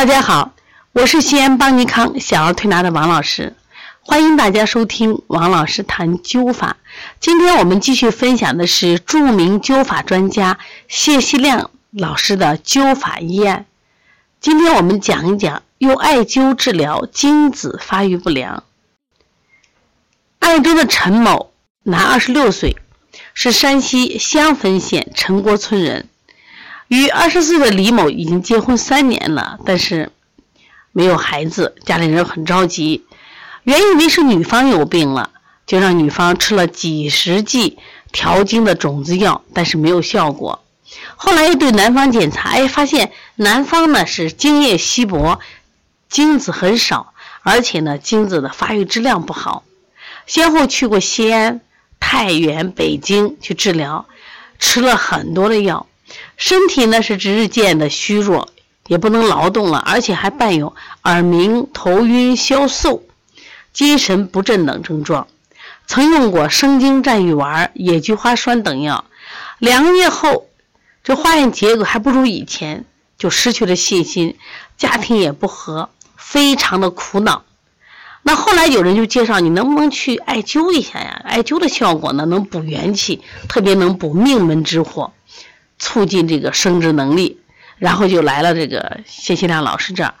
大家好，我是西安邦尼康小儿推拿的王老师，欢迎大家收听王老师谈灸法。今天我们继续分享的是著名灸法专家谢希亮老师的灸法医案。今天我们讲一讲用艾灸治疗精子发育不良。爱州的陈某，男，二十六岁，是山西襄汾县陈郭村人。与二十岁的李某已经结婚三年了，但是没有孩子，家里人很着急。原以为是女方有病了，就让女方吃了几十剂调经的种子药，但是没有效果。后来又对男方检查，哎，发现男方呢是精液稀薄，精子很少，而且呢精子的发育质量不好。先后去过西安、太原、北京去治疗，吃了很多的药。身体呢是日渐的虚弱，也不能劳动了，而且还伴有耳鸣、头晕、消瘦、精神不振等症状。曾用过生津战玉丸、野菊花酸等药，两个月后，这化验结果还不如以前，就失去了信心，家庭也不和，非常的苦恼。那后来有人就介绍，你能不能去艾灸一下呀？艾灸的效果呢，能补元气，特别能补命门之火。促进这个生殖能力，然后就来了这个谢希亮老师这儿，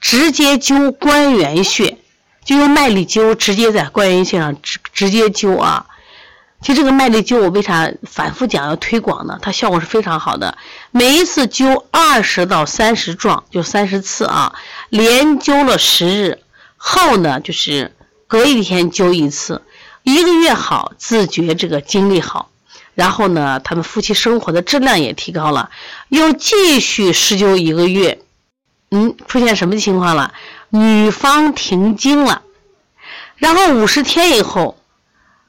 直接灸关元穴，就用麦粒灸，直接在关元穴上直直接灸啊。其实这个麦粒灸我为啥反复讲要推广呢？它效果是非常好的，每一次灸二十到三十壮，就三十次啊，连灸了十日后呢，就是隔一天灸一次，一个月好，自觉这个精力好。然后呢，他们夫妻生活的质量也提高了，又继续施灸一个月，嗯，出现什么情况了？女方停经了，然后五十天以后，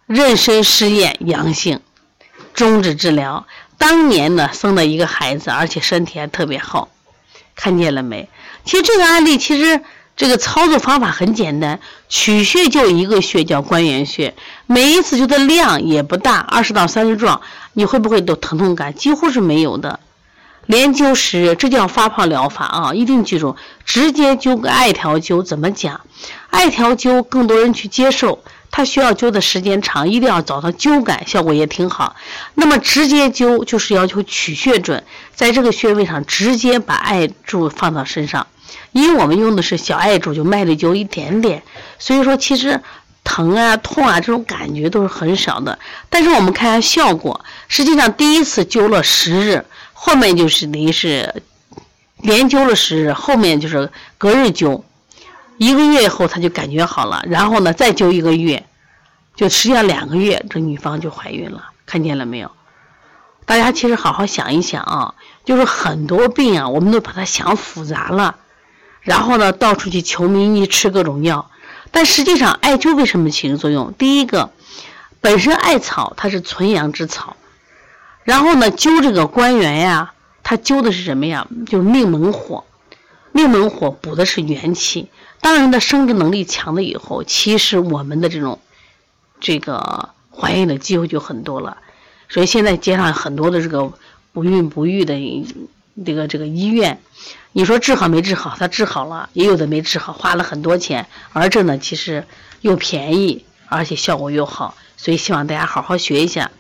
妊娠试验阳性，终止治疗。当年呢，生了一个孩子，而且身体还特别好，看见了没？其实这个案例其实。这个操作方法很简单，取穴就一个穴叫关元穴，每一次灸的量也不大，二十到三十壮，你会不会都疼痛感？几乎是没有的。连灸十，这叫发泡疗法啊！一定记住，直接灸个艾条灸怎么讲？艾条灸更多人去接受，它需要灸的时间长，一定要找到灸感，效果也挺好。那么直接灸就是要求取穴准，在这个穴位上直接把艾柱放到身上。因为我们用的是小艾柱，就麦粒灸一点点，所以说其实疼啊、痛啊这种感觉都是很少的。但是我们看下效果，实际上第一次灸了十日，后面就是等于是连灸了十日，后面就是隔日灸，一个月以后他就感觉好了，然后呢再灸一个月，就实际上两个月这女方就怀孕了，看见了没有？大家其实好好想一想啊，就是很多病啊，我们都把它想复杂了。然后呢，到处去求名医，吃各种药，但实际上艾灸为什么起作用？第一个，本身艾草它是纯阳之草，然后呢，灸这个关元呀，它灸的是什么呀？就是命门火，命门火补的是元气。当人的生殖能力强了以后，其实我们的这种这个怀孕的机会就很多了。所以现在街上很多的这个不孕不育的这个这个医院。你说治好没治好？他治好了，也有的没治好，花了很多钱。而这呢，其实又便宜，而且效果又好，所以希望大家好好学一下。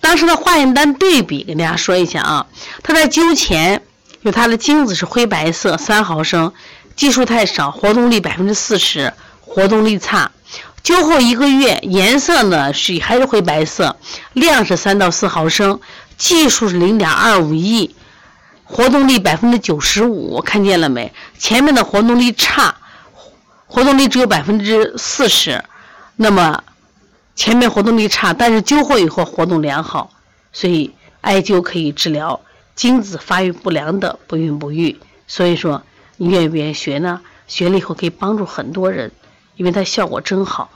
当时的化验单对比，跟大家说一下啊。他在灸前，就他的精子是灰白色，三毫升，计数太少，活动力百分之四十，活动力差。灸后一个月，颜色呢是还是灰白色，量是三到四毫升，计数是零点二五亿。活动力百分之九十五，看见了没？前面的活动力差，活动力只有百分之四十。那么前面活动力差，但是灸后以后活动良好，所以艾灸可以治疗精子发育不良的不孕不育。所以说，你愿不愿意学呢？学了以后可以帮助很多人，因为它效果真好。